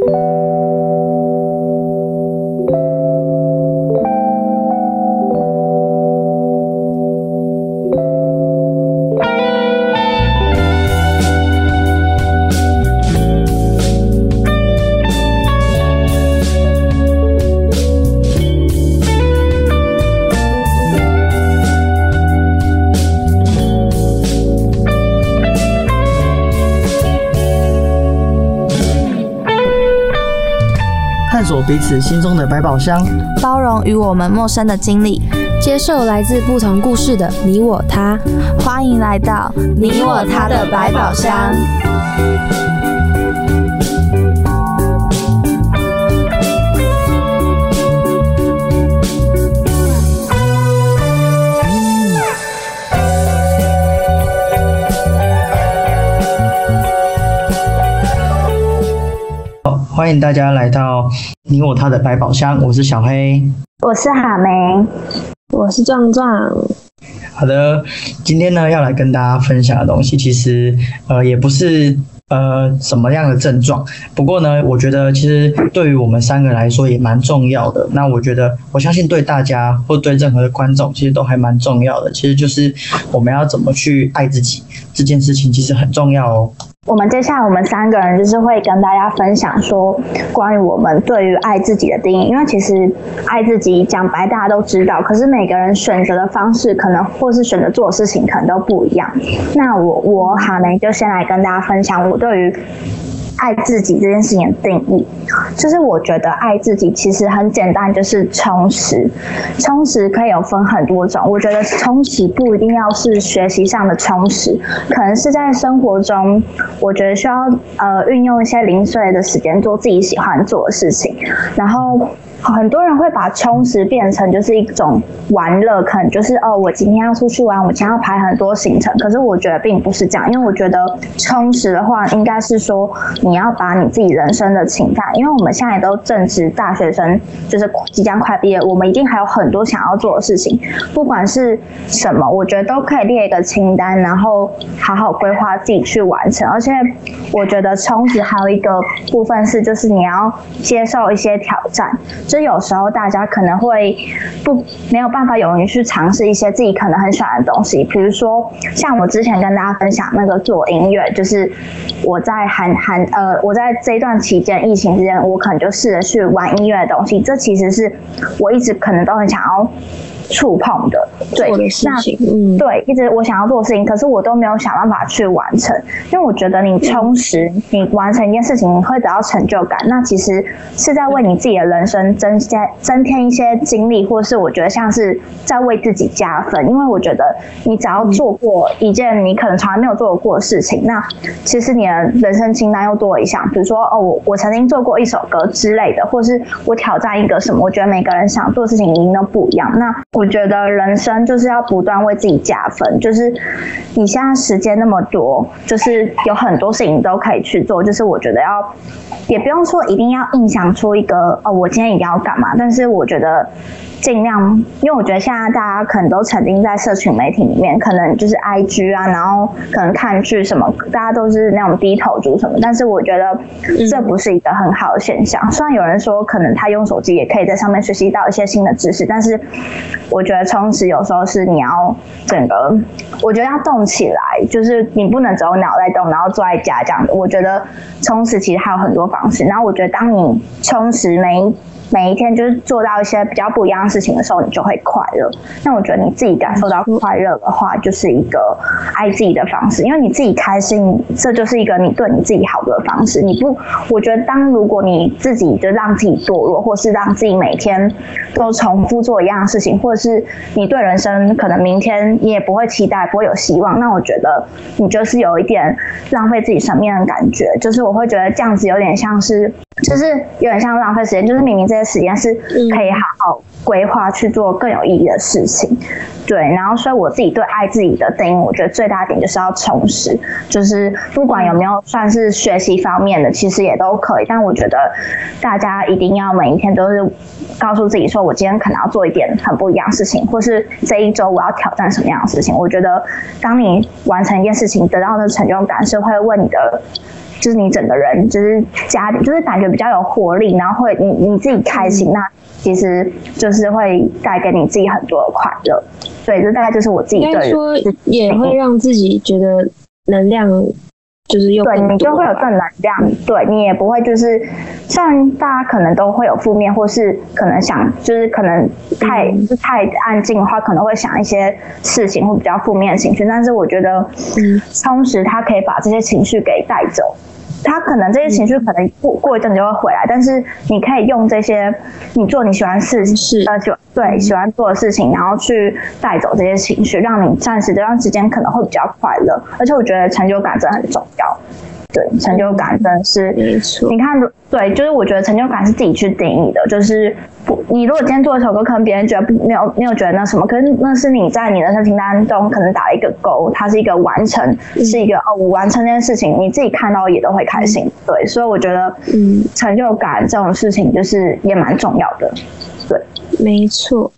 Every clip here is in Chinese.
探心中的百宝箱，包容与我们陌生的经历，接受来自不同故事的你我他。欢迎来到你我他的百宝箱。好，欢迎大家来到你我他的百宝箱，我是小黑，我是哈梅，我是壮壮。好的，今天呢要来跟大家分享的东西，其实呃也不是呃什么样的症状，不过呢，我觉得其实对于我们三个来说也蛮重要的。那我觉得我相信对大家或对任何的观众，其实都还蛮重要的。其实就是我们要怎么去爱自己这件事情，其实很重要哦。我们接下来我们三个人就是会跟大家分享说关于我们对于爱自己的定义，因为其实爱自己讲白大家都知道，可是每个人选择的方式可能或是选择做的事情可能都不一样。那我我哈梅就先来跟大家分享我对于。爱自己这件事情的定义，就是我觉得爱自己其实很简单，就是充实。充实可以有分很多种，我觉得充实不一定要是学习上的充实，可能是在生活中，我觉得需要呃运用一些零碎的时间做自己喜欢做的事情，然后。很多人会把充实变成就是一种玩乐，可能就是哦，我今天要出去玩，我今天要排很多行程。可是我觉得并不是这样，因为我觉得充实的话，应该是说你要把你自己人生的情感，因为我们现在都正值大学生，就是即将快毕业，我们一定还有很多想要做的事情，不管是什么，我觉得都可以列一个清单，然后好好规划自己去完成。而且我觉得充实还有一个部分是，就是你要接受一些挑战。就有时候大家可能会不没有办法勇于去尝试一些自己可能很喜欢的东西，比如说像我之前跟大家分享那个做音乐，就是我在韩韩呃我在这段期间疫情之间，我可能就试着去玩音乐的东西，这其实是我一直可能都很想要。触碰的。对，那嗯，对，一直我想要做的事情，可是我都没有想办法去完成，因为我觉得你充实，你完成一件事情，你会得到成就感，那其实是在为你自己的人生增加增添一些经历，或是我觉得像是在为自己加分，因为我觉得你只要做过一件你可能从来没有做过的事情，那其实你的人生清单又多一项，比如说哦，我我曾经做过一首歌之类的，或是我挑战一个什么，我觉得每个人想做的事情一定都不一样，那。我觉得人生就是要不断为自己加分，就是你现在时间那么多，就是有很多事情都可以去做，就是我觉得要，也不用说一定要硬想出一个哦，我今天一定要干嘛，但是我觉得。尽量，因为我觉得现在大家可能都沉浸在社群媒体里面，可能就是 I G 啊，然后可能看剧什么，大家都是那种低头族什么。但是我觉得这不是一个很好的现象。虽然有人说可能他用手机也可以在上面学习到一些新的知识，但是我觉得充实有时候是你要整个，我觉得要动起来，就是你不能只有脑袋动，然后坐在家这样的。我觉得充实其实还有很多方式。然后我觉得当你充实每。每一天就是做到一些比较不一样的事情的时候，你就会快乐。那我觉得你自己感受到快乐的话，就是一个爱自己的方式，因为你自己开心，这就是一个你对你自己好的方式。你不，我觉得当如果你自己就让自己堕落，或是让自己每天都重复做一样的事情，或者是你对人生可能明天你也不会期待，不会有希望，那我觉得你就是有一点浪费自己生命的感觉。就是我会觉得这样子有点像是。就是有点像浪费时间，就是明明这些时间是可以好好规划去做更有意义的事情，对。然后，所以我自己对爱自己的定义，我觉得最大点就是要充实，就是不管有没有算是学习方面的，其实也都可以。但我觉得大家一定要每一天都是告诉自己说，我今天可能要做一点很不一样的事情，或是这一周我要挑战什么样的事情。我觉得当你完成一件事情得到的成就感，是会为你的。就是你整个人就是家里就是感觉比较有活力，然后会你你自己开心，那其实就是会带给你自己很多的快乐。对，这大概就是我自己应该对说也会让自己觉得能量就是又对你就会有正能量，对你也不会就是，虽然大家可能都会有负面，或是可能想就是可能太、太安静的话，可能会想一些事情或比较负面的情绪，但是我觉得嗯。充实它可以把这些情绪给带走。他可能这些情绪可能过过一阵子就会回来，但是你可以用这些你做你喜欢的事情，是。呃，喜对喜欢做的事情，然后去带走这些情绪，让你暂时这段时间可能会比较快乐。而且我觉得成就感真的很重要，对，成就感真的是没错。你看，对，就是我觉得成就感是自己去定义的，就是不，你如果今天做一首歌，可能别人觉得不没有没有觉得那什么，可是那是你在你的人生清单中可能打了一个勾，它是一个完成，嗯是一个哦，我完成这件事情，你自己看到也都会开心，对，所以我觉得嗯，成就感这种事情就是也蛮重要的，对，没错，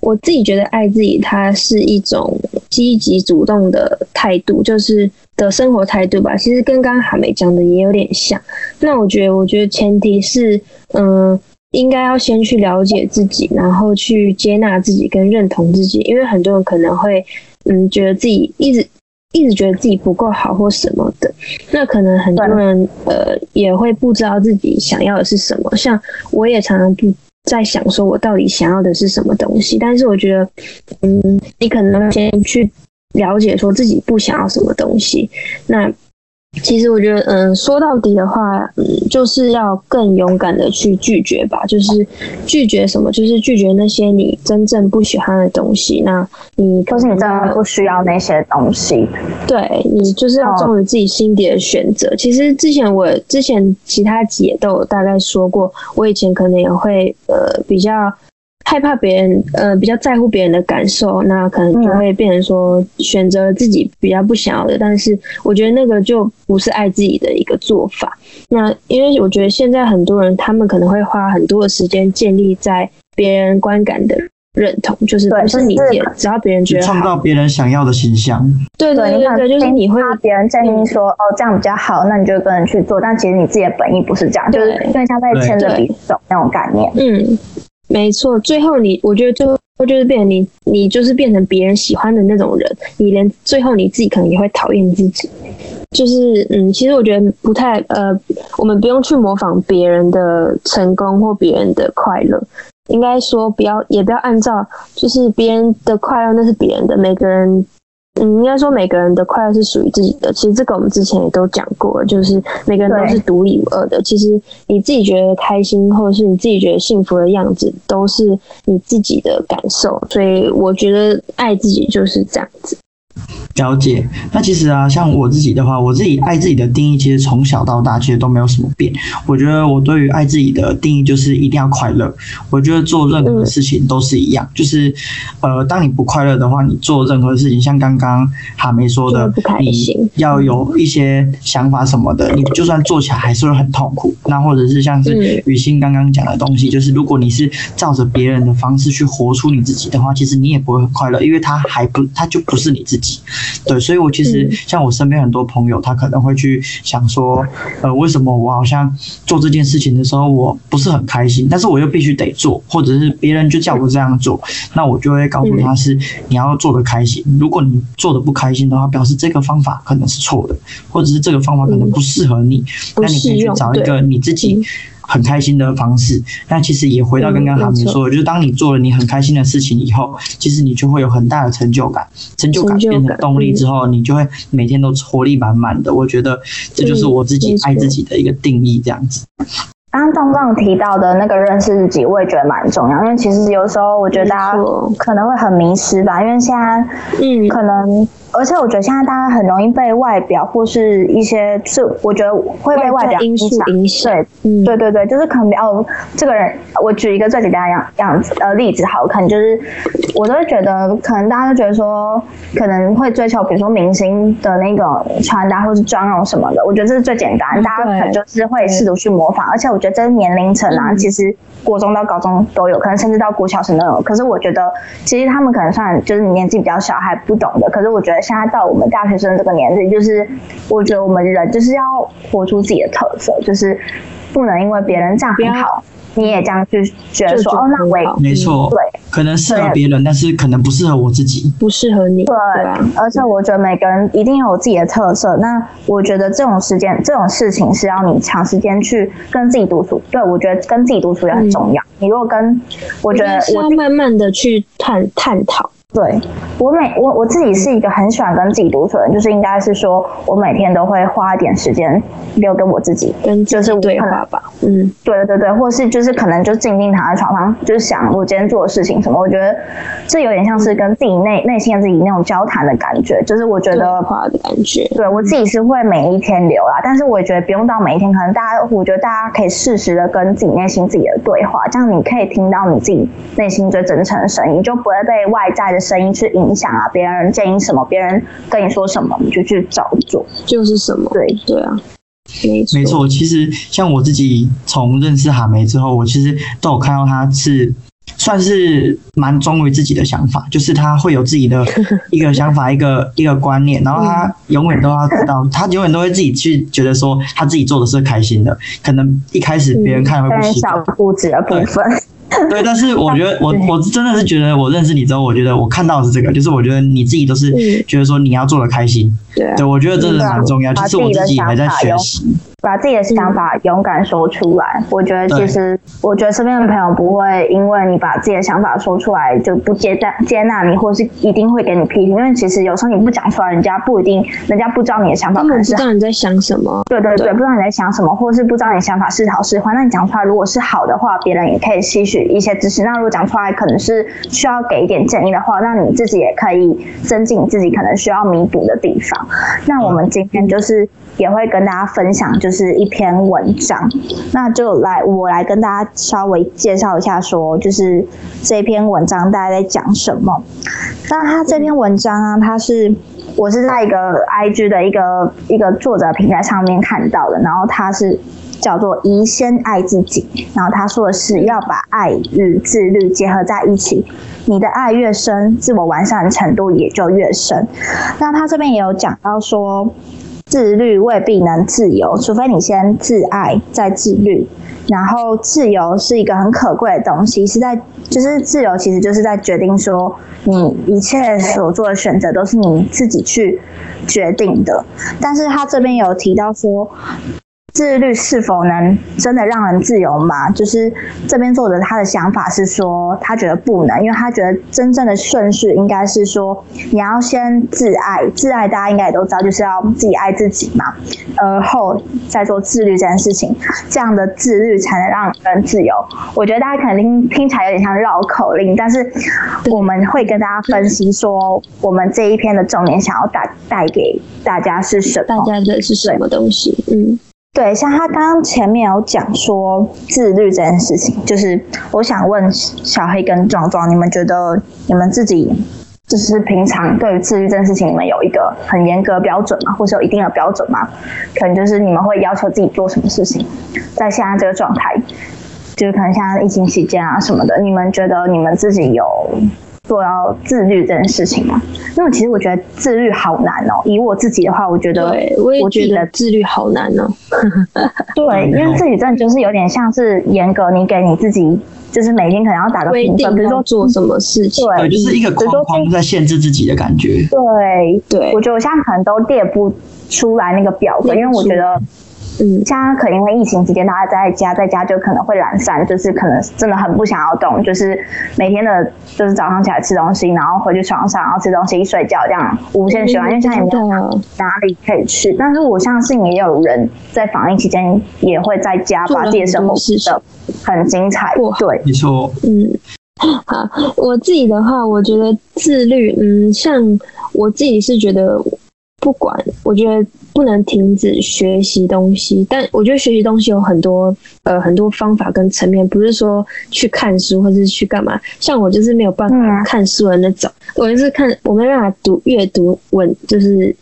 我自己觉得爱自己，它是一种积极主动的态度，就是的生活态度吧。其实跟刚刚海梅讲的也有点像。那我觉得，我觉得前提是，嗯、应该要先去了解自己，然后去接纳自己跟认同自己，因为很多人可能会，嗯，觉得自己一直。一直觉得自己不够好或什么的，那可能很多人呃也会不知道自己想要的是什么。像我也常常不在想说我到底想要的是什么东西，但是我觉得，嗯，你可能先去了解说自己不想要什么东西。那其实我觉得，嗯，说到底的话，嗯，就是要更勇敢的去拒绝吧。就是拒绝什么？就是拒绝那些你真正不喜欢的东西。那你可或是你真的不需要那些东西，对你就是要哦忠于自己心底的选择。其实之前我之前其他集也都有大概说过，我以前可能也会呃比较害怕别人呃比较在乎别人的感受，那可能就会变成说选择自己比较不想要的。但是我觉得那个就不是爱自己的一个做法。那因为我觉得现在很多人他们可能会花很多的时间建立在别人观感的。认同就是不是你就是自己，只要别人觉得创造别人想要的形象。对对对，就是你会他别人建议说，哦，这样比较好，那你就跟人去做，但其实你自己的本意不是这样，就是对有点像在牵着对鼻子走那种概念。嗯，没错。最后你，我觉得最后就是变成你，你就是变成别人喜欢的那种人，你连最后你自己可能也会讨厌自己。就是嗯，其实我觉得不太呃，我们不用去模仿别人的成功或别人的快乐，应该说不要，也不要按照就是别人的快乐那是别人的，每个人。嗯，应该说每个人的快乐是属于自己的。其实这个我们之前也都讲过，就是每个人都是独一无二的。其实你自己觉得开心，或者是你自己觉得幸福的样子，都是你自己的感受。所以我觉得爱自己就是这样子。了解，那其实啊，像我自己的话，我自己爱自己的定义，其实从小到大其实都没有什么变。我觉得我对于爱自己的定义就是一定要快乐。我觉得做任何事情都是一样，就是呃，当你不快乐的话，你做任何事情，像刚刚哈梅说的就会不开，心你要有一些想法什么的，你就算做起来还是会很痛苦。那或者是像是嗯雨欣刚刚讲的东西，就是如果你是照着别人的方式去活出你自己的话，其实你也不会很快乐，因为他还不，他就不是你自己。对，所以我其实嗯。像我身边很多朋友，他可能会去想说，呃，为什么我好像做这件事情的时候我不是很开心，但是我又必须得做，或者是别人就叫我这样做，那我就会告诉他是你要做的开心。如果你做的不开心的话，表示这个方法可能是错的，或者是这个方法可能不适合你，那你可以去找一个你自己嗯很开心的方式。那其实也回到刚刚他们说的，就是当你做了你很开心的事情以后，其实你就会有很大的成就感，成就感变成感动力之后，你就会每天都活力满满的。我觉得这就是我自己爱自己的一个定义，这样子。刚刚壮壮提到的那个认识自己，我也觉得蛮重要，因为其实有时候我觉得大家可能会很迷失吧，因为现在嗯，可能，而且我觉得现在大家很容易被外表或是一些是我觉得会被外表因素影响。对，嗯，对对对，就是可能哦，这个人，我举一个最简单的样样子呃例子好，可能就是我都会觉得，可能大家都觉得说，可能会追求比如说明星的那种穿搭或是妆容什么的，我觉得这是最简单，大家可能就是会试图去模仿，而且我觉得这是年龄层啊，嗯其实国中到高中都有，可能甚至到国小生都有。可是我觉得，其实他们可能算就是年纪比较小还不懂的，可是我觉得得现在到我们大学生这个年纪，就是我觉得我们人就是要活出自己的特色，就是不能因为别人这样很好，你也这样去觉得说哦，那我也没错，对，可能适合别人，但是可能不适合我自己。不适合你，对，而且我觉得每个人一定有自己的特色。那我觉得这种时间、这种事情是要你长时间去跟自己独处。对我觉得跟自己独处也很重要。你如果跟，我觉得我要慢慢的去探探讨。对我每我我自己是一个很喜欢跟自己独处的人，就是应该是说我每天都会花一点时间留给我自己，跟就是对话吧，嗯，对对对，或是就是可能就静静躺在床上，就是想我今天做的事情什么。我觉得这有点像是跟自己内内心的自己那种交谈的感觉，就是我觉得话的感觉。对我自己是会每一天留啦，但是我也觉得不用到每一天，可能大家我觉得大家可以适时的跟自己内心自己的对话，这样你可以听到你自己内心最真诚的声音，就不会被外在的声音去影响。啊，别人建议什么，别人跟你说什么，你就去照做，就是什么。对对啊，没没错。其实像我自己从认识哈梅之后，我其实都有看到他是算是蛮忠于自己的想法，就是他会有自己的 一个想法，一个一个观念，然后他永远都要知道，他永远都会自己去觉得说他自己做的是开心的。可能一开始别人看会不习惯，小固执的部分。对，但是我觉得我我真的是觉得我认识你之后，我觉得我看到的是这个，就是我觉得你自己都是觉得说你要做的开心，对，我觉得真的蛮重要，就是我自己还在学习。把自己的想法勇敢说出来，我觉得其实，我觉得身边的朋友不会因为你把自己的想法说出来就不接纳接纳你，或是一定会给你批评。因为其实有时候你不讲出来，人家不一定，人家不知道你的想法，根本不知道你在想什么。对对对，不知道你在想什么，或是不知道你的想法是好是坏。那你讲出来，如果是好的话，别人也可以吸取一些知识。那如果讲出来可能是需要给一点建议的话，那你自己也可以增进自己可能需要弥补的地方。那我们今天就是也会跟大家分享，就是一篇。文章，那就来我来跟大家稍微介绍一下，说就是这篇文章大家在讲什么。那他这篇文章啊，他是我是在一个 IG 的一个一个作者平台上面看到的，然后他是叫做“宜先爱自己”，然后他说的是要把爱与自律结合在一起，你的爱越深，自我完善程度也就越深。那他这边也有讲到说。自律未必能自由，除非你先自爱再自律。然后自由是一个很可贵的东西，是在就是自由其实就是在决定说你一切所做的选择都是你自己去决定的。但是他这边有提到说。自律是否能真的让人自由吗？就是这边作者他的想法是说，他觉得不能，因为他觉得真正的顺序应该是说，你要先自爱，自爱大家应该也都知道，就是要自己爱自己嘛，而后再做自律这件事情，这样的自律才能让人自由。我觉得大家可能听听起来有点像绕口令，但是我们会跟大家分析说，我们这一篇的重点想要带带给大家是什么？大家的是什么东西？嗯。对，像他刚刚前面有讲说自律这件事情，就是我想问小黑跟壮壮，你们觉得你们自己就是平常对于自律这件事情，你们有一个很严格标准吗？或者有一定的标准吗？可能就是你们会要求自己做什么事情，在现在这个状态，就是可能像疫情期间啊什么的，你们觉得你们自己有？做到自律这件事情嘛，因为其实我觉得自律好难哦。以我自己的话，我觉得我也觉得自律好难哦。对，因为自己真的就是有点像是严格，你给你自己就是每天可能要打个评分，比如说做什么事情，对，就是一个框框在限制自己的感觉。对对，我觉得我现在可能都列不出来那个表格，因为我觉得。嗯，现在可能因为疫情期间，大家在家，在家就可能会懒散，就是可能真的很不想要动，就是每天的，就是早上起来吃东西，然后回去床上，然后吃东西，一睡觉这样无限循环。因为现在也没有哪里可以去，但是我相信也有人在防疫期间也会在家把自己的生活过得很精彩。对，你说。嗯，好，我自己的话，我觉得自律，嗯，像我自己是觉得。不管，我觉得不能停止学习东西，但我觉得学习东西有很多呃很多方法跟层面，不是说去看书或者是去干嘛。像我就是没有办法看书的那种，我就是看我没办法读阅读文，就是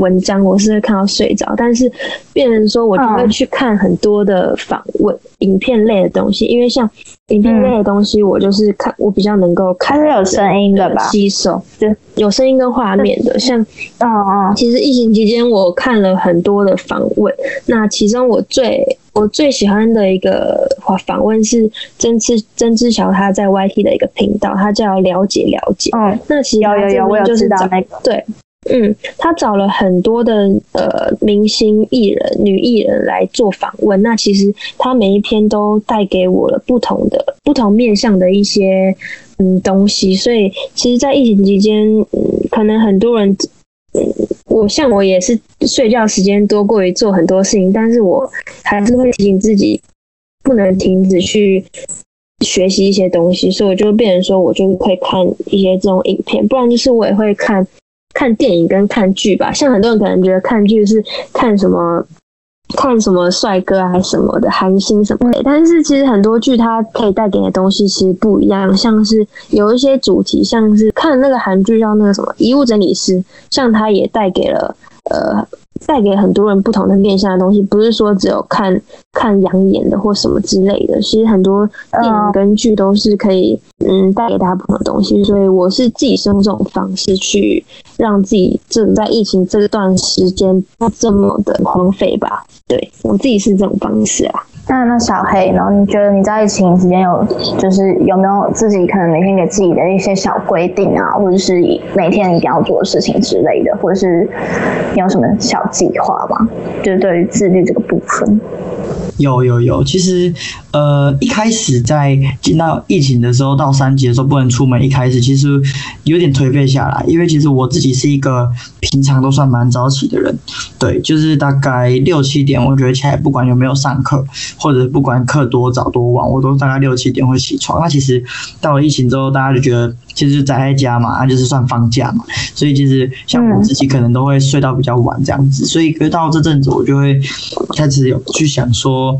文章，我是会看到睡着。但是变成说，我就会去看很多的访问、影片类的东西，因为像影片类的东西，我就是看我比较能够看，它是有声音的吧？吸收，对有声音跟画面的。像，嗯嗯，其实疫情期间我看了很多的访问，那其中我最我最喜欢的一个访问是曾志曾志乔他在 YT 的一个频道，他叫了解了解。嗯，那其实有有有，我有知道那个。对，嗯，他找了很多的呃明星艺人、女艺人来做访问。那其实他每一篇都带给我了不同的、不同面向的一些嗯东西。所以，其实，在疫情期间，嗯，可能很多人。嗯，我像我也是睡觉时间多过于做很多事情，但是我还是会提醒自己不能停止去学习一些东西，所以我就变成说我就会看一些这种影片，不然就是我也会看看电影跟看剧吧。像很多人可能觉得看剧是看什么。看什么帅哥啊什么的韩星什么的，但是其实很多剧它可以带给你的东西其实不一样，像是有一些主题，像是看那个韩剧叫那个什么《遗物整理师》，像它也带给了呃。带给很多人不同的面向的东西，不是说只有看看养眼的或什么之类的。其实很多电影跟剧都是可以，嗯，带给大家不同的东西。所以我是自己是用这种方式去让自己正在疫情这段时间不这么的荒废吧。对我自己是这种方式啊。那那小黑然后？你觉得你在疫情期间有就是有没有自己可能每天给自己的一些小规定啊，或者是每天一定要做的事情之类的，或者是你有什么小计划吗？就是对于自律这个部分。有有有，其实，呃，一开始在进到疫情的时候，到三级的时候不能出门，一开始其实有点颓废下来，因为其实我自己是一个平常都算蛮早起的人，对，就是大概六七点，我觉得起来不管有没有上课，或者不管课多早多晚，我都大概六七点会起床。那其实到了疫情之后，大家就觉得。其实宅在家嘛，那就是算放假嘛，所以其实像我自己可能都会睡到比较晚这样子，所以到这阵子我就会开始有去想说。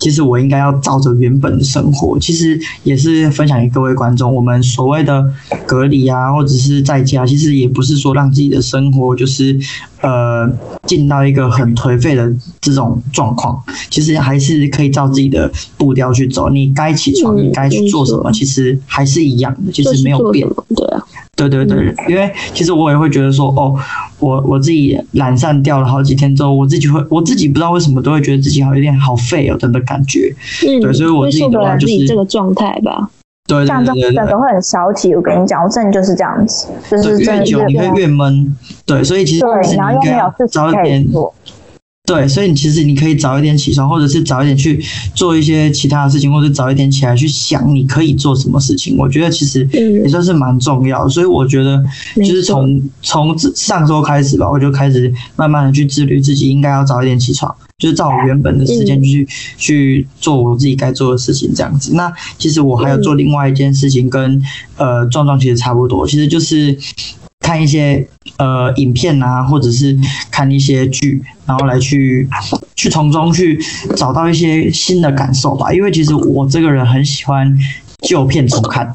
其实我应该要照着原本的生活，其实也是分享给各位观众。我们所谓的隔离啊，或者是在家，其实也不是说让自己的生活就是呃进到一个很颓废的这种状况。其实还是可以照自己的步调去走。你该起床，你该去做什么，其实还是一样的，其实没有变。对啊。对对对，因为其实我也会觉得说，哦，我我自己懒散掉了好几天之后，我自己会我自己不知道为什么都会觉得自己好有点好废哦，等的感觉。嗯，对，所以我自己的话就是这个状态吧。对对对对，整个会很消极。我跟你讲，我真的就是这样子，就是越久你会越闷。对，所以其实对，然后又没有事情可以做。对，所以你其实你可以早一点起床，或者是早一点去做一些其他的事情，或者早一点起来去想你可以做什么事情。我觉得其实也算是蛮重要的。所以我觉得就是从从上周开始吧，我就开始慢慢的去自律自己，应该要早一点起床，就是照我原本的时间去去做我自己该做的事情这样子。那其实我还有做另外一件事情，跟呃壮壮其实差不多，其实就是。看一些呃影片啊，或者是看一些剧，然后来去去从中去找到一些新的感受吧。因为其实我这个人很喜欢旧片重看，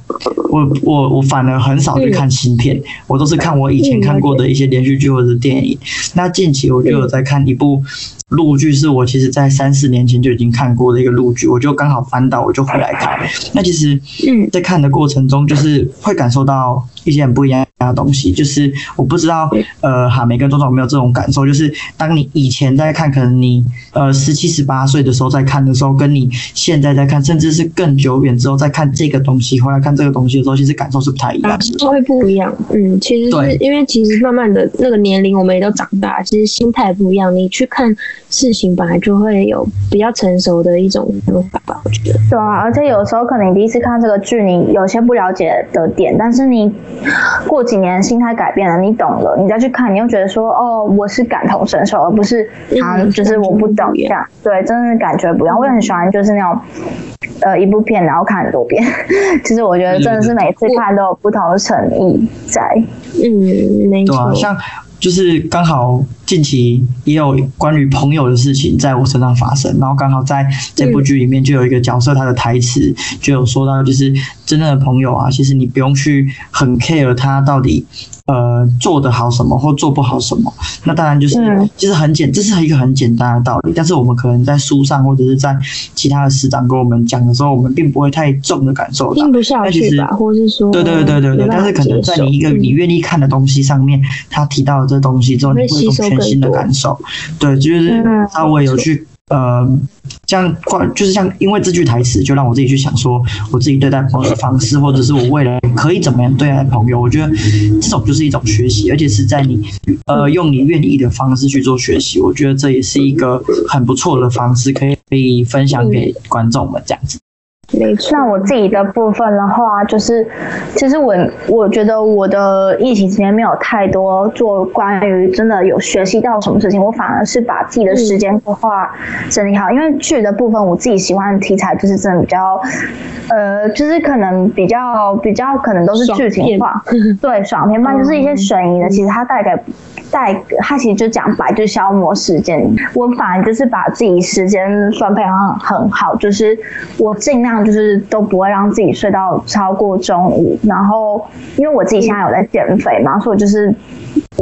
我我我反而很少去看新片，我都是看我以前看过的一些连续剧或者电影。那近期我就有在看一部。陆剧是我其实，在三四年前就已经看过的一个陆剧，我就刚好翻到，我就回来看。那其实，嗯，在看的过程中，就是会感受到一些很不一样的东西。就是我不知道，呃，哈，每个人多少有没有这种感受？就是当你以前在看，可能你呃十七十八岁的时候在看的时候，跟你现在在看，甚至是更久远之后再看这个东西，回来看这个东西的时候，其实感受是不太一样的。会不一样，嗯，其实是因为其实慢慢的那个年龄，我们也都长大，其实心态不一样。你去看。事情本来就会有比较成熟的一种想法吧，我觉得。对啊，而且有时候可能你第一次看这个剧，你有些不了解的点，但是你过几年心态改变了，你懂了，你再去看，你又觉得说，哦，我是感同身受，而不是啊，就是我不懂这样。对，真的感觉不一样。我也很喜欢，就是那种呃一部片然后看很多遍，其实我觉得真的是每次看都有不同的诚意在。嗯，没错。像就是刚好。近期也有关于朋友的事情在我身上发生，然后刚好在这部剧里面就有一个角色，他的台词就有说到，就是真正的朋友啊，其实你不用去很 care 他到底呃做得好什么或做不好什么，那当然就是嗯。其实很简，这是一个很简单的道理，但是我们可能在书上或者是在其他的师长跟我们讲的时候，我们并不会太重的感受到。听。不下但其实去吧，或是说对对对对对，但是可能在你一个你嗯愿意看的东西上面，他提到了这东西之后，你会会有一种全新的感受。对，就是嗯稍微有去呃，这样关就是像因为这句台词，就让我自己去想说，我自己对待朋友的方式，或者是我未来可以怎么样对待朋友。我觉得这种就是一种学习，而且是在你呃用你愿意的方式去做学习。我觉得这也是一个很不错的方式，可以可以分享给观众们这样子。没错。那我自己的部分的话，就是其实我我觉得我的疫情期间没有太多做关于真的有学习到什么事情，我反而是把自己的时间规划整理好。因为剧的部分，我自己喜欢的题材就是真的比较，呃，就是可能比较比较可能都是剧情化，对，爽片，嘛就是一些悬疑的，其实它带给带它其实就讲白就消磨时间。我反而就是把自己时间分配很很好，就是我尽量就是都不会让自己睡到超过中午。然后因为我自己现在有在减肥嘛，所以就是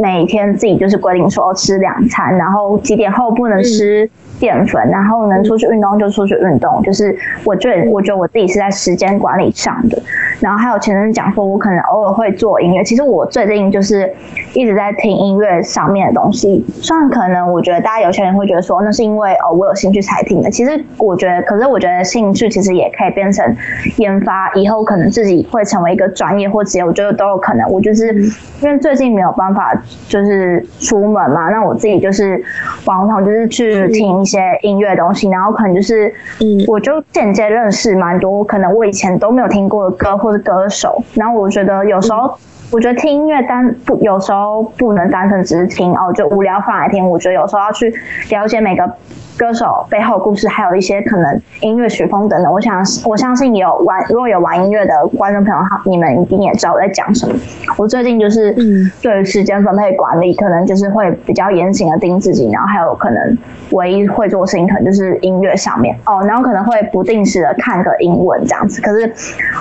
每天自己就是规定说吃两餐，然后几点后不能吃。淀粉，然后能出去运动就出去运动，就是我觉得我觉得我自己是在时间管理上的。然后还有前阵讲说，我可能偶尔会做音乐，其实我最近就是一直在听音乐上面的东西。虽然可能我觉得大家有些人会觉得说那是因为哦我有兴趣才听的，其实我觉得，可是我觉得兴趣其实也可以变成研发，以后可能自己会成为一个专业或职业，我觉得都有可能。我就是因为最近没有办法就是出门嘛，那我自己就是往往就是去听一些音乐东西，然后可能就是嗯我就间接认识蛮多可能我以前都没有听过的歌或者歌手，然后我觉得有时候。我觉得听音乐单不有时候不能单纯只是听哦，就无聊放来听。我觉得有时候要去了解每个歌手背后故事，还有一些可能音乐曲风等等。我想我相信有玩如果有玩音乐的观众朋友，哈你们一定也知道我在讲什么。我最近就是嗯对于时间分配管理，可能就是会比较严谨的盯自己，然后还有可能唯一会做的事情可能就是音乐上面哦，然后可能会不定时的看个英文这样子。可是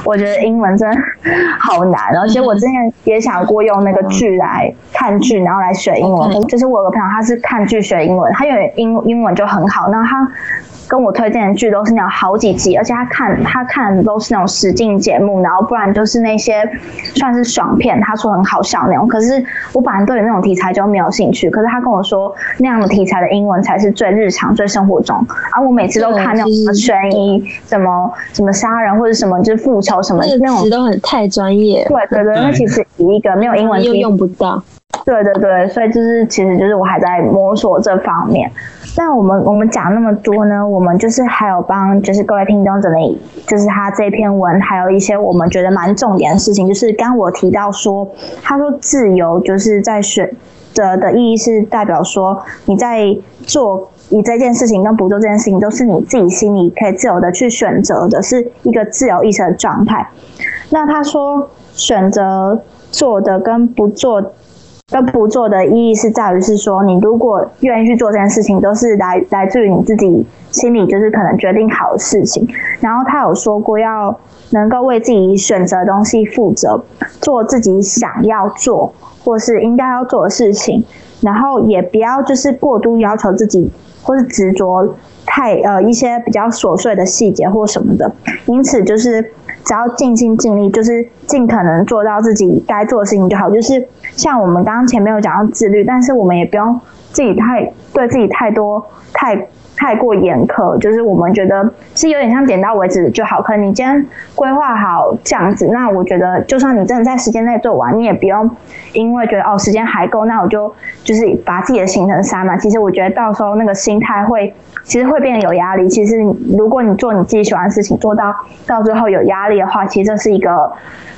我觉得英文真的 好难哦，而且我之前也想过用那个剧来看剧，然后来学英文。就是我有个朋友，他是看剧学英文，他有英英文就很好，那他。跟我推荐的剧都是那种好几集，而且他看他看的都是那种实境节目，然后不然就是那些算是爽片，他说很好笑那种。可是我本来对那种题材就没有兴趣，可是他跟我说那样的题材的英文才是最日常、最生活中。啊，我每次都看那种什么悬疑、什么什么杀人或者什么就是复仇什么那种。都很太专业，对对对，对那其实以一个没有英文又题用不到。对对对，所以就是其实就是我还在摸索这方面。那我们我们讲那么多呢，我们就是还有帮就是各位听众整理，就是他这篇文还有一些我们觉得蛮重点的事情，就是刚我提到说，他说自由就是在选择的意义是代表说你在做。你这件事情跟不做这件事情，都是你自己心里可以自由的去选择的，是一个自由意识的状态。那他说，选择做的跟不做跟不做的意义是在于是说，你如果愿意去做这件事情，都是来来自于你自己心里就是可能决定好的事情。然后他有说过要能够为自己选择的东西负责，做自己想要做或是应该要做的事情，然后也不要就是过度要求自己，或是执着太呃一些比较琐碎的细节或什么的。因此就是只要尽心尽力，就是尽可能做到自己该做的事情就好。就是像我们刚刚前面有讲到自律，但是我们也不用自己太对自己太多太。太过严苛，就是我们觉得是有点像点到为止就好。可能你今天规划好这样子，那我觉得就算你真的在时间内做完，你也不用因为觉得哦时间还够，那我就就是把自己的行程删了。其实我觉得到时候那个心态会，其实会变得有压力。其实如果你做你自己喜欢的事情，做到到最后有压力的话，其实这是一个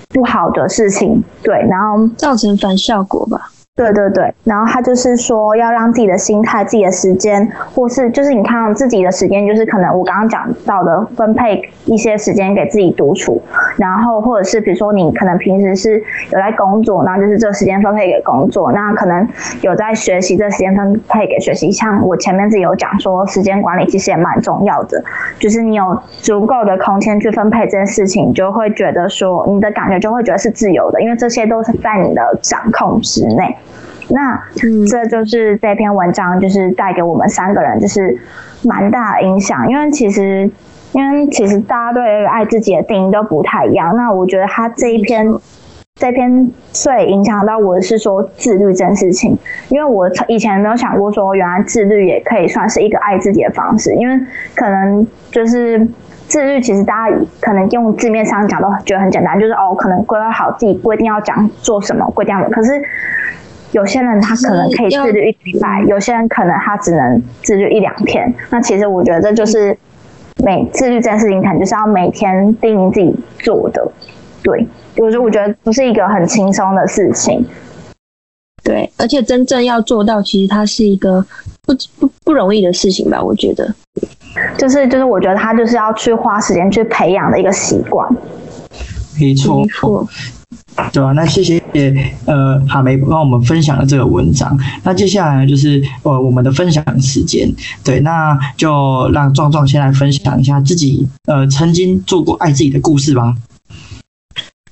不好的事情。对，然后造成反效果吧。对对对，然后他就是说要让自己的心态、自己的时间，或是就是你看自己的时间，就是可能我刚刚讲到的分配一些时间给自己独处，然后或者是比如说你可能平时是有在工作，然后就是这个时间分配给工作，那可能有在学习，这时间分配给学习。像我前面自己有讲说，时间管理其实也蛮重要的，就是你有足够的空间去分配这件事情，就会觉得说你的感觉就会觉得是自由的，因为这些都是在你的掌控之内。那这就是这篇文章，就是带给我们三个人就是蛮大的影响。因为其实，因为其实大家对爱自己的定义都不太一样。那我觉得他这一篇，这篇最影响到我的是说自律这件事情。因为我以前没有想过说，原来自律也可以算是一个爱自己的方式。因为可能就是自律，其实大家可能用字面上讲都觉得很简单，就是哦，可能规划好自己规定要讲做什么，规定可是。有些人他可能可以自律一礼拜，有些人可能他只能自律一两天。那其实我觉得这就是每自律这件事情，可能就是要每天叮咛自己做的。对，有时候我觉得不是一个很轻松的事情。对，而且真正要做到，其实它是一个不不不容易的事情吧？我觉得，就是就是，我觉得他就是要去花时间去培养的一个习惯。没错。没错。对啊，那谢谢呃哈梅帮我们分享了这个文章。那接下来就是呃我们的分享时间，对，那就让壮壮先来分享一下自己呃曾经做过爱自己的故事吧。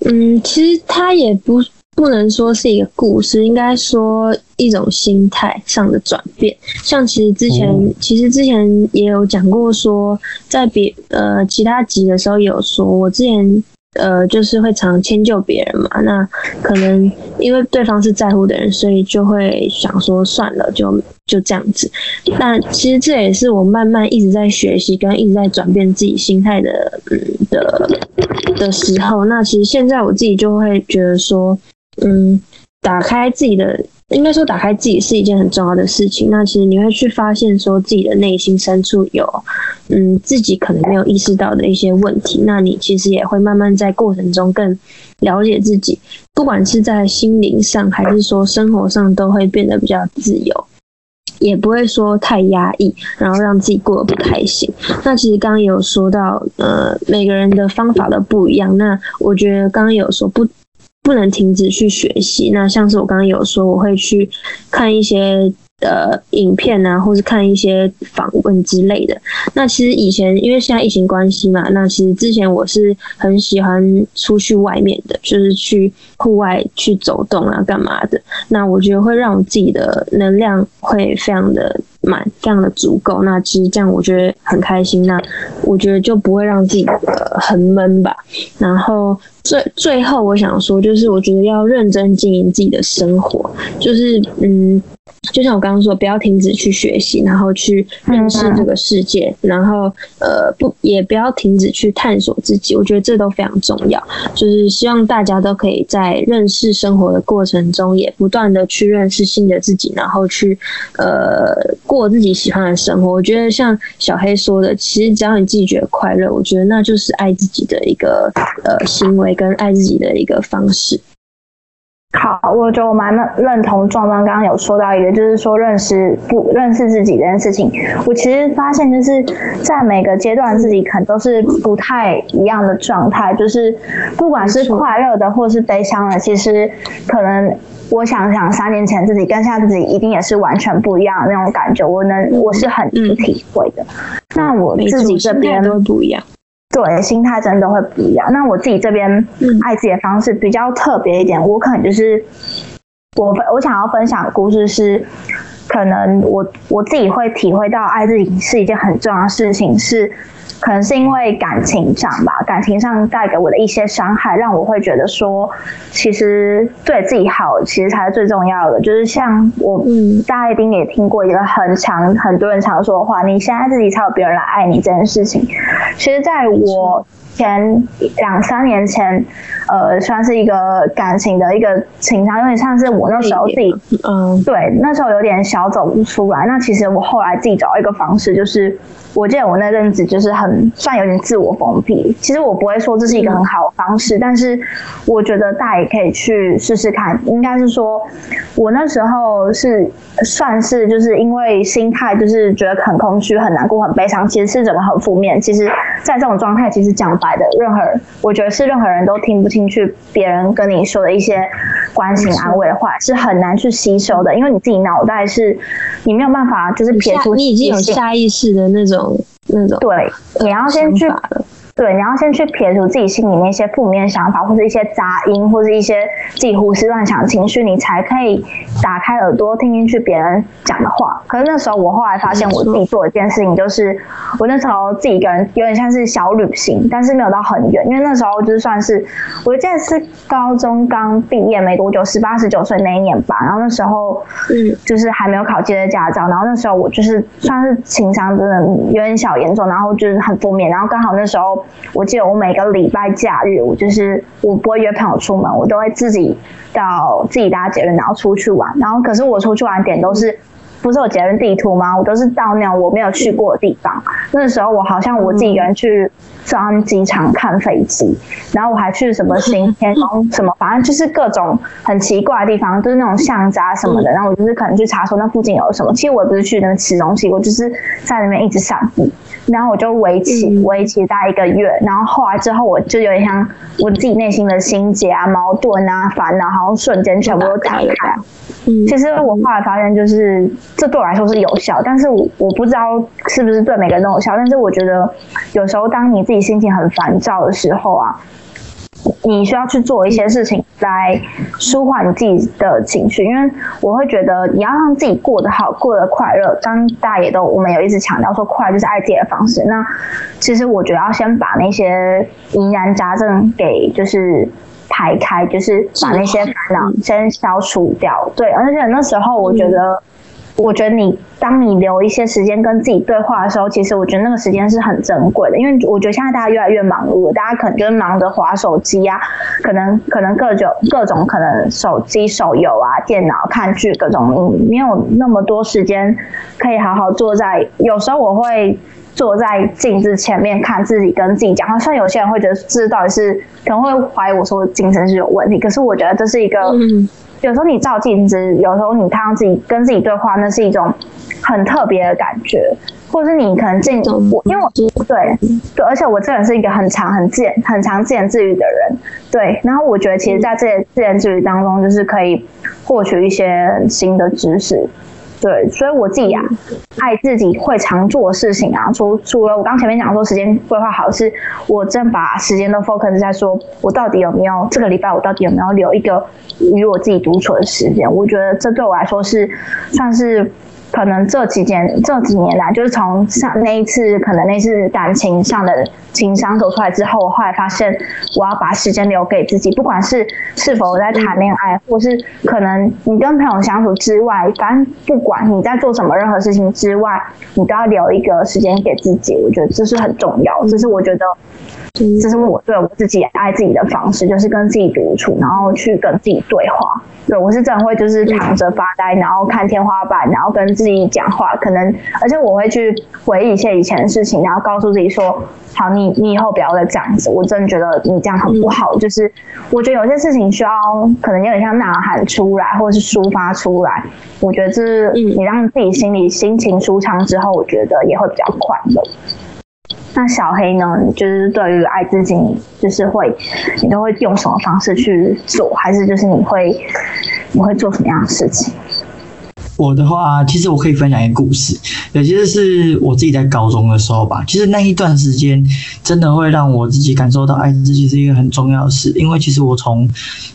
嗯，其实他也不不能说是一个故事，应该说一种心态上的转变。像其实之前其实之前也有讲过，说在别呃其他集的时候有说，我之前。呃，就是会常迁就别人嘛，那可能因为对方是在乎的人，所以就会想说算了，就就这样子。那其实这也是我慢慢一直在学习跟一直在转变自己心态的，嗯的的时候。那其实现在我自己就会觉得说，嗯，打开自己的。应该说，打开自己是一件很重要的事情。那其实你会去发现，说自己的内心深处有，嗯，自己可能没有意识到的一些问题。那你其实也会慢慢在过程中更了解自己，不管是在心灵上还是说生活上，都会变得比较自由，也不会说太压抑，然后让自己过得不开心。那其实刚刚有说到，呃，每个人的方法都不一样。那我觉得刚刚有说不。不能停止去学习。那像是我刚刚有说，我会去看一些呃影片啊，或是看一些访问之类的。那其实以前因为现在疫情关系嘛，那其实之前我是很喜欢出去外面的，就是去户外去走动啊，干嘛的。那我觉得会让我自己的能量会非常的满，这样的足够。那其实这样我觉得很开心。那我觉得就不会让自己呃很闷吧。然后。最最后，我想说，就是我觉得要认真经营自己的生活，就是嗯，就像我刚刚说，不要停止去学习，然后去认识这个世界，然后呃不也不要停止去探索自己，我觉得这都非常重要。就是希望大家都可以在认识生活的过程中，也不断的去认识新的自己，然后去呃过自己喜欢的生活。我觉得像小黑说的，其实只要你自己觉得快乐，我觉得那就是爱自己的一个呃行为。跟爱自己的一个方式。好，我觉得我蛮认认同壮壮刚刚有说到一个，就是说认识不认识自己这件事情。我其实发现，就是在每个阶段自己可能都是不太一样的状态，就是不管是快乐的或是悲伤的，其实可能我想想三年前自己跟现在自己一定也是完全不一样的那种感觉。我能我是很体会的。那我自己这边都不一样。对，心态真的会不一样。那我自己这边爱自己的方式比较特别一点，我可能就是我我想要分享的故事是，可能我我自己会体会到爱自己是一件很重要的事情是。可能是因为感情上吧，感情上带给我的一些伤害，让我会觉得说，其实对自己好，其实才是最重要的。就是像我，嗯，大家一定也听过一个很常很多人常说的话：，你现在自己才有别人来爱你这件事情。其实，在我前两三年前，呃，算是一个感情的一个情商，有点像是我那时候自己，嗯，对，那时候有点小走不出来。那其实我后来自己找到一个方式，就是我记得我那阵子就是很算有点自我封闭。其实我不会说这是一个很好的方式，但是我觉得大家也可以去试试看。应该是说，我那时候是算是就是因为心态就是觉得很空虚、很难过、很悲伤，其实是整个很负面。其实，在这种状态，其实讲白的，任何人，我觉得是任何人都听不进去别人跟你说的一些关心安慰的话，是很难去吸收的，因为你自己脑袋是，你没有办法就是撇出你已经有下意识的那种那种对，你要先去。对，你要先去撇除自己心里那些负面想法，或者一些杂音，或者一些自己胡思乱想情绪，你才可以打开耳朵听进去别人讲的话。可是那时候我后来发现，我自己做一件事情，就是我那时候自己一个人有点像是小旅行，但是没有到很远，因为那时候就算是我记得是高中刚毕业没多久，十八十九岁那一年吧。然后那时候嗯，就是还没有考接的驾照，然后那时候我就是算是情商真的有点小严重，然后就是很负面，然后刚好那时候。我记得我每个礼拜假日，我就是我不会约朋友出门，我都会自己到自己搭捷运，然后出去玩。然后可是我出去玩点都是。不是有捷运地图吗？我都是到那种我没有去过的地方。那时候我好像我自己一个人去装机场看飞机，然后我还去什么新天宫什么，反正就是各种很奇怪的地方，就是那种巷子啊什么的。然后我就是可能去查说那附近有什么。其实我也不是去那边吃东西，我就是在那边一直散步。然后我就维持维持大概一个月。然后后来之后，我就有点像我自己内心的心结啊、矛盾啊、烦恼，好像瞬间全部都打开。嗯，其实我后来发现，就是这对我来说是有效，但是我我不知道是不是对每个人都有效。但是我觉得，有时候当你自己心情很烦躁的时候啊，你需要去做一些事情来舒缓你自己的情绪，因为我会觉得你要让自己过得好，过得快乐。刚大家也都我们有一直强调说，快就是爱自己的方式。那其实我觉得要先把那些疑难杂症给就是。排开，就是把那些烦恼先消除掉。对，而且那时候我觉得，我觉得你当你留一些时间跟自己对话的时候，其实我觉得那个时间是很珍贵的。因为我觉得现在大家越来越忙碌，大家可能就是忙着划手机啊，可能 可能各种各种可能手机手游啊、电脑看剧各种，没有那么多时间可以好好坐在。有时候我会。坐在镜子前面看自己跟自己讲话，虽然有些人会觉得这到底是可能会怀疑我说精神是有问题，可是我觉得这是一个，有时候你照镜子，有时候你看到自己跟自己对话，那是一种很特别的感觉，或者是你可能镜我，因为我对对，而且我这人是一个很长很自很长自言自语的人，对，然后我觉得其实在这些自言自语当中，就是可以获取一些新的知识。对，所以我自己啊，爱自己会常做的事情啊，除除了我刚前面讲说时间规划好，是我真把时间都 focus 在说，我到底有没有这个礼拜，我到底有没有留一个与我自己独处的时间？我觉得这对我来说是算是。可能这几年这几年来，就是从上那一次，可能那次感情上的情伤走出来之后，我后来发现，我要把时间留给自己，不管是是否在谈恋爱，或是可能你跟朋友相处之外，反正不管你在做什么任何事情之外，你都要留一个时间给自己。我觉得这是很重要，这是我觉得，这是我对我自己爱自己的方式，就是跟自己独处，然后去跟自己对话。对，我是真的会就是躺着发呆，然后看天花板，然后跟自己讲话。可能，而且我会去回忆一些以前的事情，然后告诉自己说：“好，你你以后不要再这样子。”我真的觉得你这样很不好。就是我觉得有些事情需要可能有点像呐喊出来，或者是抒发出来。我觉得这是你让自己心里心情舒畅之后，我觉得也会比较快乐。那小黑呢？就是对于爱自己，就是会，你都会用什么方式去做？还是就是你会，你会做什么样的事情？我的话，其实我可以分享一个故事，也其实是我自己在高中的时候吧。其实那一段时间，真的会让我自己感受到爱自己是一个很重要的事。因为其实我从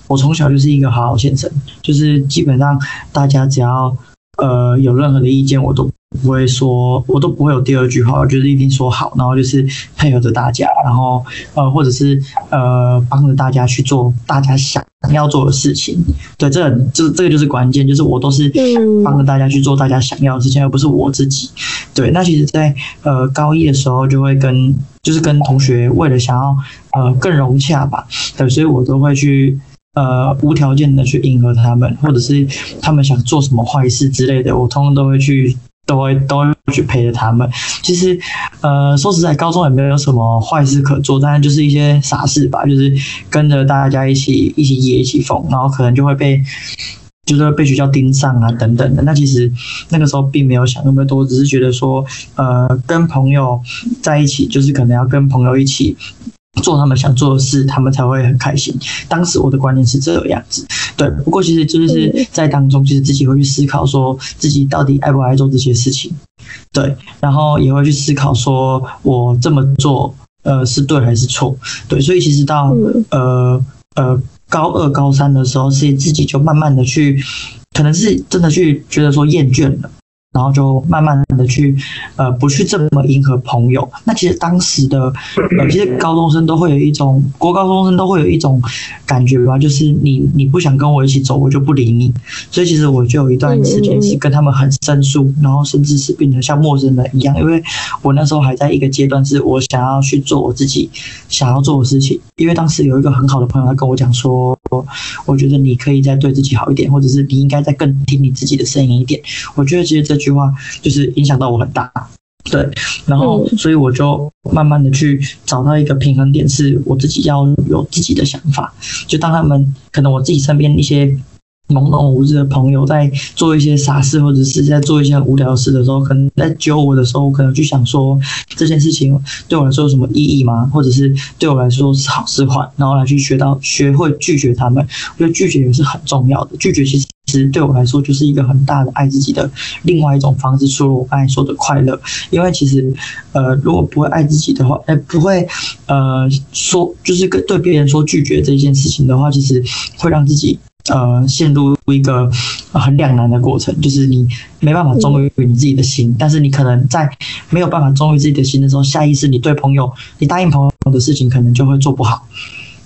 我从小就是一个好好先生，就是基本上大家只要呃有任何的意见，我都不会说，我都不会有第二句话，我就是一定说好，然后就是配合着大家，然后呃，或者是呃，帮着大家去做大家想要做的事情。对，这这这个就是关键，就是我都是帮着大家去做大家想要的事情，而不是我自己。对，那其实，在呃高一的时候，就会跟就是跟同学为了想要呃更融洽吧，对，所以我都会去。呃，无条件的去迎合他们，或者是他们想做什么坏事之类的，我通通都会去，都会都会去陪着他们。其实，呃，说实在，高中也没有什么坏事可做，但是就是一些傻事吧，就是跟着大家一起一起野一起疯，然后可能就会被，就是被学校盯上啊等等的。那其实那个时候并没有想那么多，只是觉得说，呃，跟朋友在一起，就是可能要跟朋友一起。做他们想做的事，他们才会很开心。当时我的观念是这个样子，对。不过其实就是在当中，其实自己会去思考，说自己到底爱不爱做这些事情，对。然后也会去思考，说我这么做，呃，是对还是错，对。所以其实到呃呃高二、高三的时候，是自己就慢慢的去，可能是真的去觉得说厌倦了。然后就慢慢的去，呃，不去这么迎合朋友。那其实当时的，呃，其实高中生都会有一种，国高中生都会有一种感觉吧，就是你你不想跟我一起走，我就不理你。所以其实我就有一段时间是跟他们很生疏，然后甚至是变得像陌生人一样，因为我那时候还在一个阶段，是我想要去做我自己想要做的事情。因为当时有一个很好的朋友，他跟我讲说，我觉得你可以再对自己好一点，或者是你应该再更听你自己的声音一点。我觉得其实这句。句话就是影响到我很大，对，然后所以我就慢慢的去找到一个平衡点，是我自己要有自己的想法，就当他们可能我自己身边一些。懵懂无知的朋友在做一些傻事，或者是在做一些无聊事的时候，可能在揪我的时候，我可能就想说这件事情对我来说有什么意义吗？或者是对我来说是好是坏？然后来去学到学会拒绝他们。我觉得拒绝也是很重要的。拒绝其实对我来说就是一个很大的爱自己的另外一种方式。除了我刚才说的快乐，因为其实呃，如果不会爱自己的话，哎，不会呃说就是跟对别人说拒绝这件事情的话，其实会让自己。呃，陷入一个很两难的过程，就是你没办法忠于你自己的心，但是你可能在没有办法忠于自己的心的时候，下意识你对朋友，你答应朋友的事情可能就会做不好，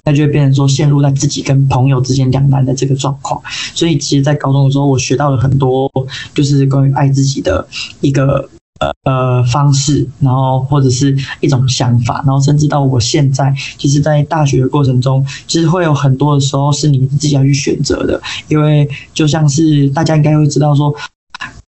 那就会变成说陷入在自己跟朋友之间两难的这个状况。所以，其实，在高中的时候，我学到了很多，就是关于爱自己的一个。呃呃，方式，然后或者是一种想法，然后甚至到我现在，其实，在大学的过程中，其实会有很多的时候是你自己要去选择的，因为就像是大家应该会知道说，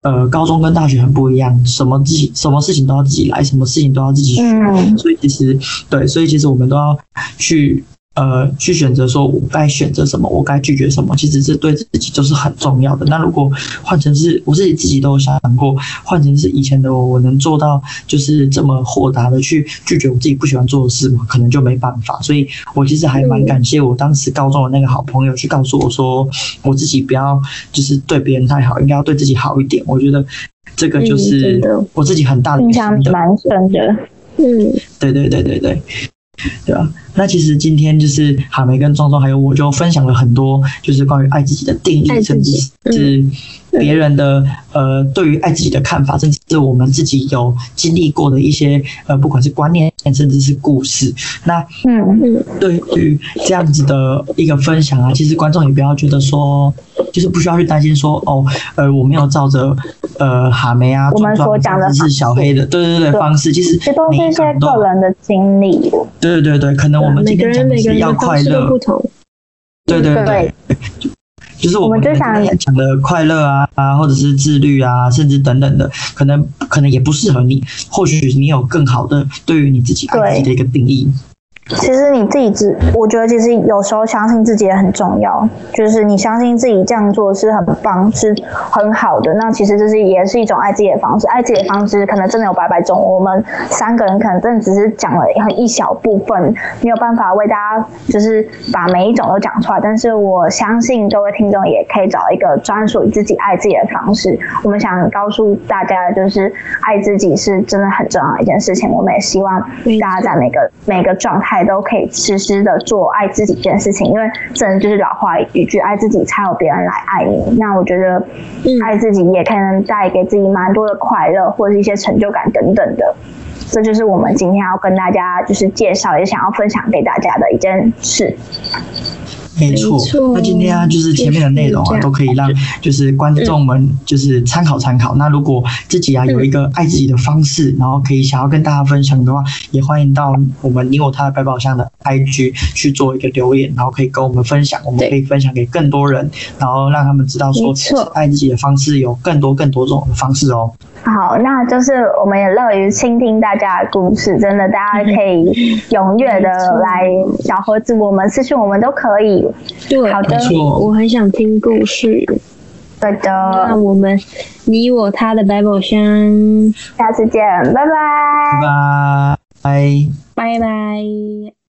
呃，高中跟大学很不一样，什么自己什么事情都要自己来，什么事情都要自己学，所以其实对，所以其实我们都要去。呃，去选择说，我该选择什么，我该拒绝什么，其实是对自己就是很重要的。那如果换成是我自己自己都有想过，换成是以前的我，我能做到就是这么豁达的去拒绝我自己不喜欢做的事可能就没办法。所以我其实还蛮感谢我当时高中的那个好朋友，去告诉我说，我自己不要就是对别人太好，应该要对自己好一点。我觉得这个就是我自己很大的印象蛮深的。嗯，对对对对对。对吧？那其实今天就是哈梅跟壮壮还有我就分享了很多，就是关于爱自己的定义，甚至是别人的呃对于爱自己的看法，甚至是我们自己有经历过的一些呃不管是观念，甚至是故事。那嗯，对于这样子的一个分享啊，其实观众也不要觉得说，就是不需要去担心说哦，呃，我没有照着呃哈梅啊，我们所讲的是小黑的，对对对方式，其实这都是一些个人的经历。对对对可能我们今天讲的是要快乐，对对对，就是我们今天讲的快乐啊啊，或者是自律啊，甚至等等的，可能可能也不适合你，或许你有更好的对于你自己爱自己的一个定义。其实你自己只，我觉得其实有时候相信自己也很重要。就是你相信自己这样做是很棒，是很好的。那其实这是也是一种爱自己的方式。爱自己的方式可能真的有百百种。我们三个人可能真的只是讲了很一小部分，没有办法为大家就是把每一种都讲出来。但是我相信各位听众也可以找一个专属于自己爱自己的方式。我们想告诉大家的就是爱自己是真的很重要一件事情。我们也希望大家在每个每个状态。代都可以实施的做爱自己这件事情，因为真的就是老话一句，爱自己才有别人来爱你。那我觉得，爱自己也可能带给自己蛮多的快乐，或者是一些成就感等等的。这就是我们今天要跟大家就是介绍，也想要分享给大家的一件事。没错，那今天啊，就是前面的内容啊，都可以让就是观众们就是参考参考。那如果自己啊有一个爱自己的方式，然后可以想要跟大家分享的话，也欢迎到我们你我他的百宝箱的 IG 去做一个留言，然后可以跟我们分享，我们可以分享给更多人，然后让他们知道说爱自己的方式有更多更多种的方式哦。好，那就是我们也乐于倾听大家的故事，真的，大家可以踊跃的来小盒子，我们私信我们都可以。对，好的，我很想听故事。对的，那我们你我他的 Bible 箱，下次见，拜拜，拜拜，拜拜。